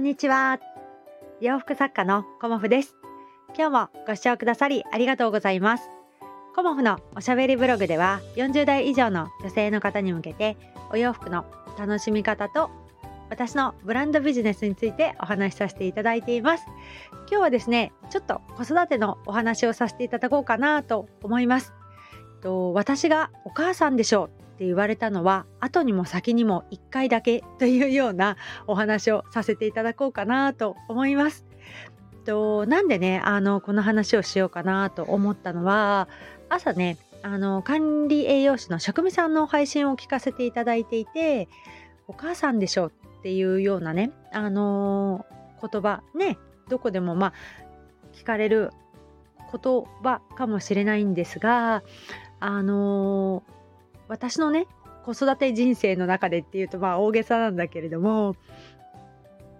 んにちは。洋服作家のコモフです。今日もご視聴くださりありがとうございます。コモフのおしゃべりブログでは40代以上の女性の方に向けてお洋服の楽しみ方と私のブランドビジネスについてお話しさせていただいています。今日はですね、ちょっと子育てのお話をさせていただこうかなと思います。と私がお母さんでしょうって言われたのは後にも先にも1回だけというようなお話をさせていただこうかなと思います。となんでねあのこの話をしようかなと思ったのは朝ねあの管理栄養士の職味さんの配信を聞かせていただいていてお母さんでしょっていうようなねあの言葉ねどこでもまあ聞かれる言葉かもしれないんですがあの私のね子育て人生の中でっていうとまあ大げさなんだけれども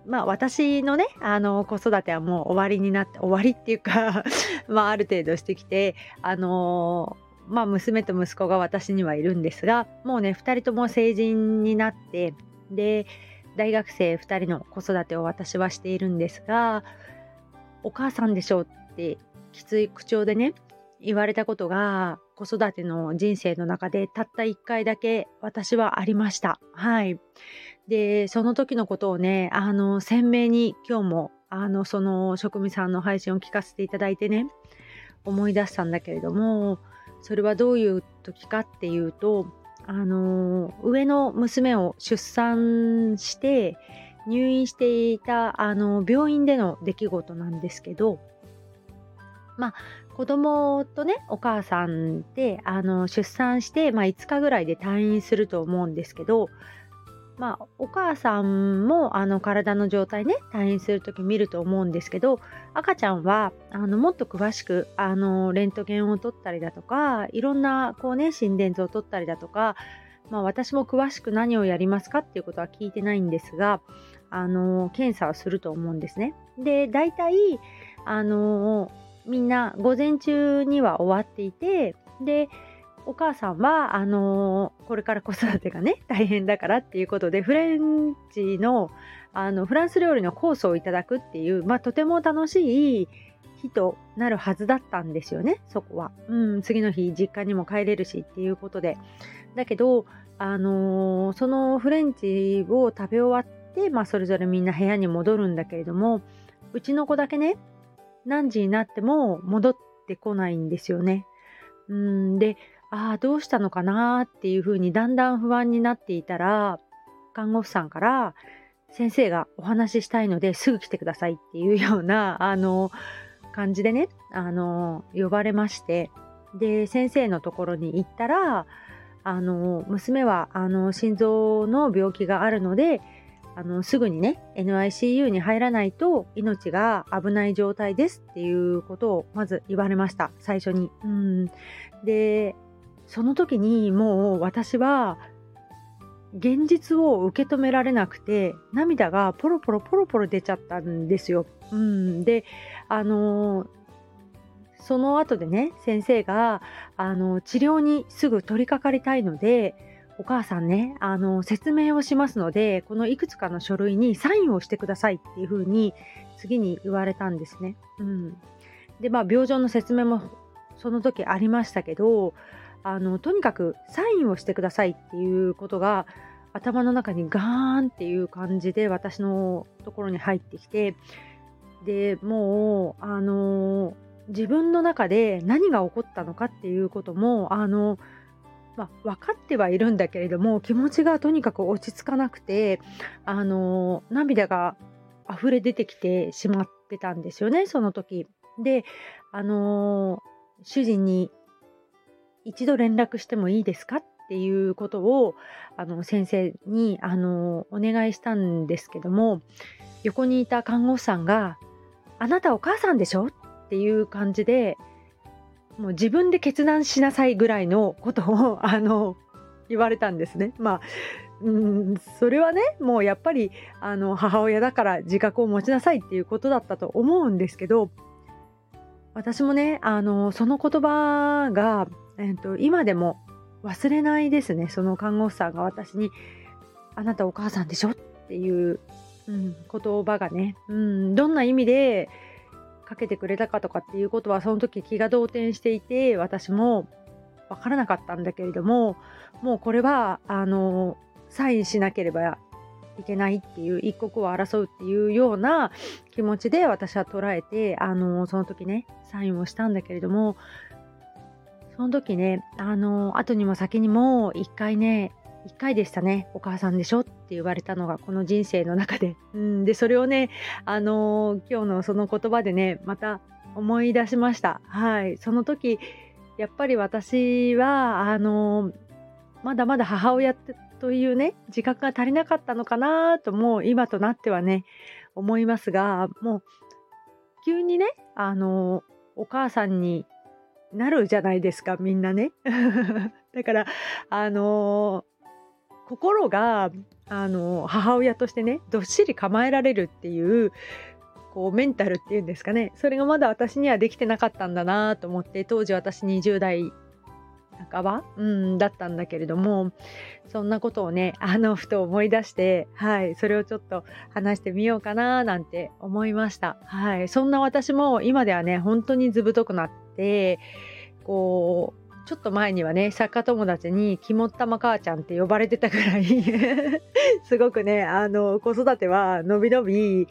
まあ私のねあの子育てはもう終わりになって終わりっていうか まあある程度してきてあのまあ娘と息子が私にはいるんですがもうね2人とも成人になってで大学生2人の子育てを私はしているんですがお母さんでしょうってきつい口調でね言われたことが子育ての人生の中でたった1回だけ私はありました。はい。で、その時のことをね、あの、鮮明に今日も、あの、その職味さんの配信を聞かせていただいてね、思い出したんだけれども、それはどういう時かっていうと、あの、上の娘を出産して、入院していたあの病院での出来事なんですけど、まあ、子供とねお母さんってあの出産して、まあ、5日ぐらいで退院すると思うんですけど、まあ、お母さんもあの体の状態ね退院する時見ると思うんですけど赤ちゃんはあのもっと詳しくあのレントゲンを取ったりだとかいろんなこう、ね、心電図を取ったりだとか、まあ、私も詳しく何をやりますかっていうことは聞いてないんですがあの検査をすると思うんですね。で大体あのみんな午前中には終わっていてでお母さんはあのー、これから子育てがね 大変だからっていうことでフレンチのあのフランス料理のコースをいただくっていう、まあ、とても楽しい日となるはずだったんですよねそこは、うん、次の日実家にも帰れるしっていうことで。だけど、あのー、そのフレンチを食べ終わって、まあ、それぞれみんな部屋に戻るんだけれどもうちの子だけね何時になっても戻ってこないんですよね。うんで、ああ、どうしたのかなっていうふうにだんだん不安になっていたら、看護婦さんから先生がお話ししたいのですぐ来てくださいっていうような、あの、感じでね、あの、呼ばれまして、で、先生のところに行ったら、あの、娘は、あの、心臓の病気があるので、あのすぐにね NICU に入らないと命が危ない状態ですっていうことをまず言われました最初に。うん、でその時にもう私は現実を受け止められなくて涙がポロポロポロポロ出ちゃったんですよ。うん、であのその後でね先生があの治療にすぐ取り掛かりたいのでお母さんね、あの、説明をしますので、このいくつかの書類にサインをしてくださいっていうふうに次に言われたんですね。うん。で、まあ、病状の説明もその時ありましたけど、あの、とにかくサインをしてくださいっていうことが頭の中にガーンっていう感じで私のところに入ってきて、で、もう、あの、自分の中で何が起こったのかっていうことも、あの、まあ、分かってはいるんだけれども気持ちがとにかく落ち着かなくてあの涙が溢れ出てきてしまってたんですよねその時。であの主人に一度連絡してもいいですかっていうことをあの先生にあのお願いしたんですけども横にいた看護師さんが「あなたお母さんでしょ?」っていう感じでもう自分で決断しなさいぐらいのことを あの言われたんですね。まあうんそれはねもうやっぱりあの母親だから自覚を持ちなさいっていうことだったと思うんですけど私もねあのその言葉が、えーと、今でも忘れないですねその看護師さんが私に「あなたお母さんでしょ?」っていう、うん、言葉がね、うん、どんな意味でかけてくれたかとかっていうことはその時気が動転していて私も分からなかったんだけれどももうこれはあのサインしなければいけないっていう一刻を争うっていうような気持ちで私は捉えてあのその時ねサインをしたんだけれどもその時ねあの後にも先にも一回ね一回でしたねお母さんでしょってって言われたのがこの人生の中で、うん、でそれをねあの今日のその言葉でねまた思い出しました。はい。その時やっぱり私はあのまだまだ母親というね自覚が足りなかったのかなともう今となってはね思いますがもう急にねあのお母さんになるじゃないですかみんなね。だからあの心があの母親としてねどっしり構えられるっていうこうメンタルっていうんですかね。それがまだ私にはできてなかったんだなと思って当時私20代半ば、うん、だったんだけれどもそんなことをねあのふと思い出してはいそれをちょっと話してみようかななんて思いました。はいそんな私も今ではね本当に図太くなってこうちょっと前にはね作家友達に「肝っ玉母ちゃん」って呼ばれてたぐらい すごくねあの子育てはのびのび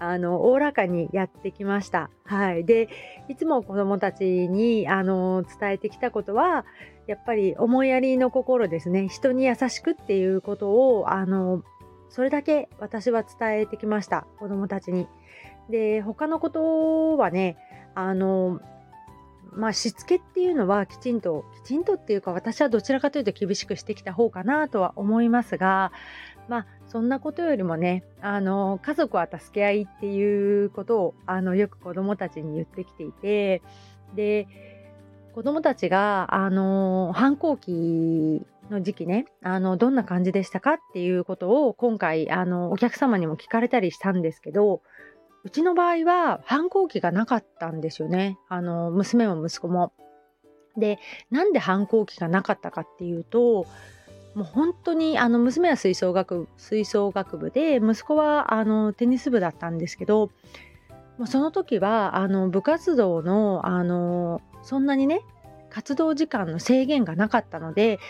あのおおらかにやってきました。はい、でいつも子どもたちにあの伝えてきたことはやっぱり思いやりの心ですね人に優しくっていうことをあのそれだけ私は伝えてきました子どもたちに。で他のことはねあのまあ、しつけっていうのはきちんときちんとっていうか私はどちらかというと厳しくしてきた方かなとは思いますがまあそんなことよりもねあの家族は助け合いっていうことをあのよく子どもたちに言ってきていてで子どもたちがあの反抗期の時期ねあのどんな感じでしたかっていうことを今回あのお客様にも聞かれたりしたんですけどうちの場合は反抗期がなかったんですよねあの娘も息子も。でなんで反抗期がなかったかっていうともう本当にあの娘は吹奏楽吹奏楽部で息子はあのテニス部だったんですけどもうその時はあの部活動のあのそんなにね活動時間の制限がなかったので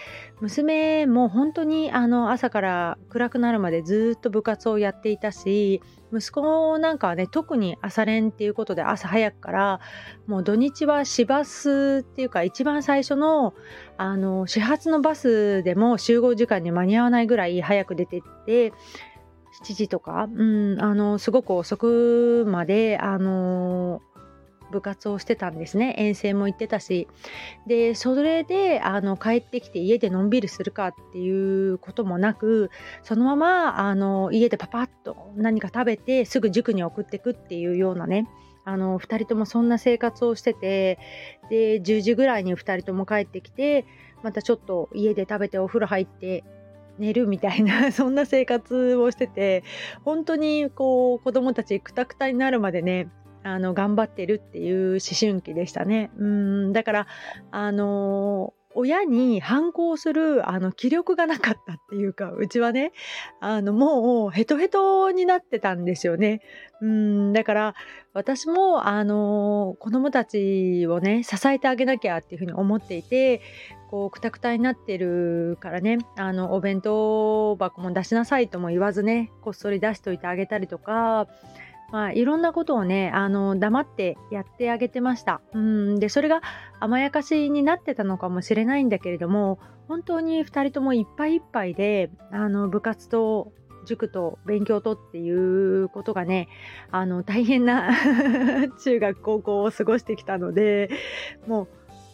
娘も本当にあの朝から暗くなるまでずっと部活をやっていたし息子なんかはね特に朝練っていうことで朝早くからもう土日は市バスっていうか一番最初のあの始発のバスでも集合時間に間に合わないぐらい早く出てって7時とか、うん、あのすごく遅くまであの部活をしてたんですね。遠征も行ってたし。でそれであの帰ってきて家でのんびりするかっていうこともなくそのままあの家でパパッと何か食べてすぐ塾に送ってくっていうようなね。あの2人ともそんな生活をしててで10時ぐらいに2人とも帰ってきてまたちょっと家で食べてお風呂入って寝るみたいな そんな生活をしてて本当にこう子供たちくたくたになるまでねあの頑張ってるっていう思春期でしたね。うんだからあの親に反抗するあの気力がなかったっていうかうちはねあのもうヘトヘトになってたんですよね。うんだから私もあの子供たちをね支えてあげなきゃっていうふうに思っていてこうくたくたになってるからねあのお弁当箱も出しなさいとも言わずねこっそり出しといてあげたりとかまあ、いろんなことをねあの黙ってやってあげてました。うんでそれが甘やかしになってたのかもしれないんだけれども本当に2人ともいっぱいいっぱいであの部活と塾と勉強とっていうことがねあの大変な 中学高校を過ごしてきたのでもう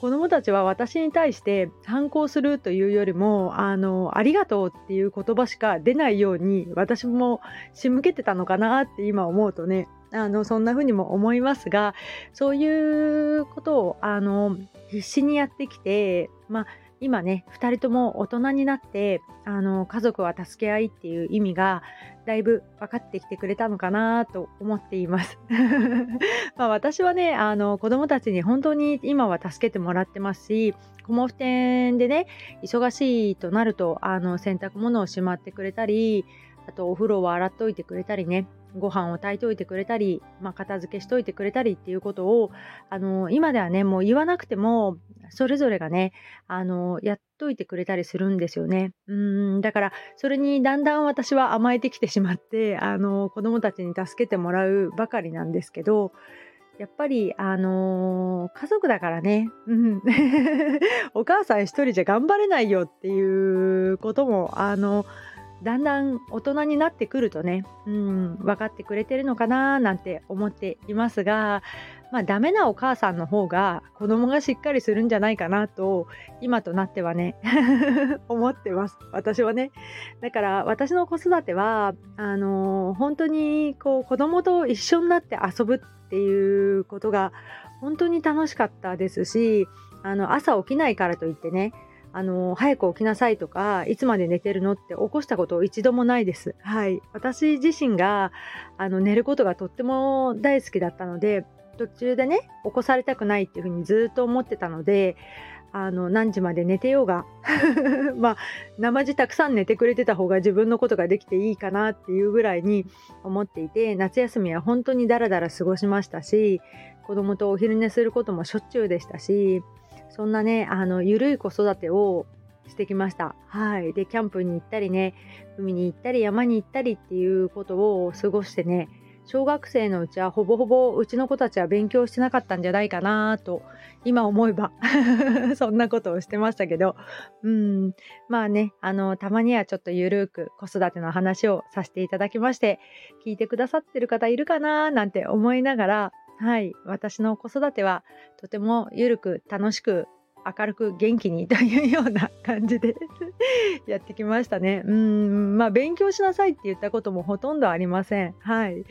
子どもたちは私に対して反抗するというよりもあのありがとうっていう言葉しか出ないように私も仕向けてたのかなって今思うとねあのそんな風にも思いますがそういうことをあの必死にやってきてまあ今ね2人とも大人になってあの家族は助け合いっていう意味がだいぶ分かってきてくれたのかなと思っています。ま私はねあの子供たちに本当に今は助けてもらってますしコモフ店でね忙しいとなるとあの洗濯物をしまってくれたりあとお風呂を洗っといてくれたりねご飯を炊いておいてくれたり、まあ、片付けしといてくれたりっていうことをあの今ではねもう言わなくてもそれぞれがねあのやっといてくれたりするんですよね。うんだからそれにだんだん私は甘えてきてしまってあの子供たちに助けてもらうばかりなんですけどやっぱり、あのー、家族だからね、うん、お母さん一人じゃ頑張れないよっていうことも、あのだんだん大人になってくるとね、うん、分かってくれてるのかななんて思っていますが、まあ、ダメなお母さんの方が子供がしっかりするんじゃないかなと今となってはね 思ってます。私はね。だから私の子育てはあのー、本当にこう子供と一緒になって遊ぶっていうことが本当に楽しかったですしあの朝起きないからといってねあの早く起きなさいとかいつまで寝てるのって起こしたこと一度もないです。はい、私自身があの寝ることがとっても大好きだったので途中でね起こされたくないっていうふうにずっと思ってたのであの何時まで寝てようが まあ生地たくさん寝てくれてた方が自分のことができていいかなっていうぐらいに思っていて夏休みは本当にダラダラ過ごしましたし子供とお昼寝することもしょっちゅうでしたしそんなねあのゆるい子育てをしてきました。はい。で、キャンプに行ったりね、海に行ったり山に行ったりっていうことを過ごしてね、小学生のうちはほぼほぼうちの子たちは勉強してなかったんじゃないかなと今思えば。そんなことをしてましたけど。うん。まあねあのたまにはちょっとゆるく子育ての話をさせていただきまして聞いてくださってる方いるかななんて思いながらはい。私の子育てはとてもゆるく楽しく明るく元気にというような感じでやってきましたね。うん、まあ勉強しなさいって言ったこともほとんどありません。はい。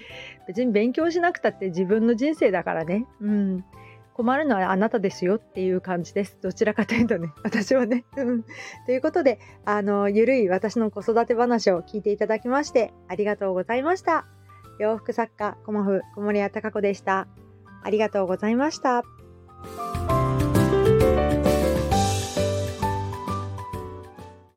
別に勉強しなくたって自分の人生だからね。うん。困るのはあなたですよっていう感じです。どちらかというとね、私はね。ということで、あの、ゆるい私の子育て話を聞いていただきまして、ありがとうございました。洋服作家、コモフ、小森屋隆子でした。ありがとうございました。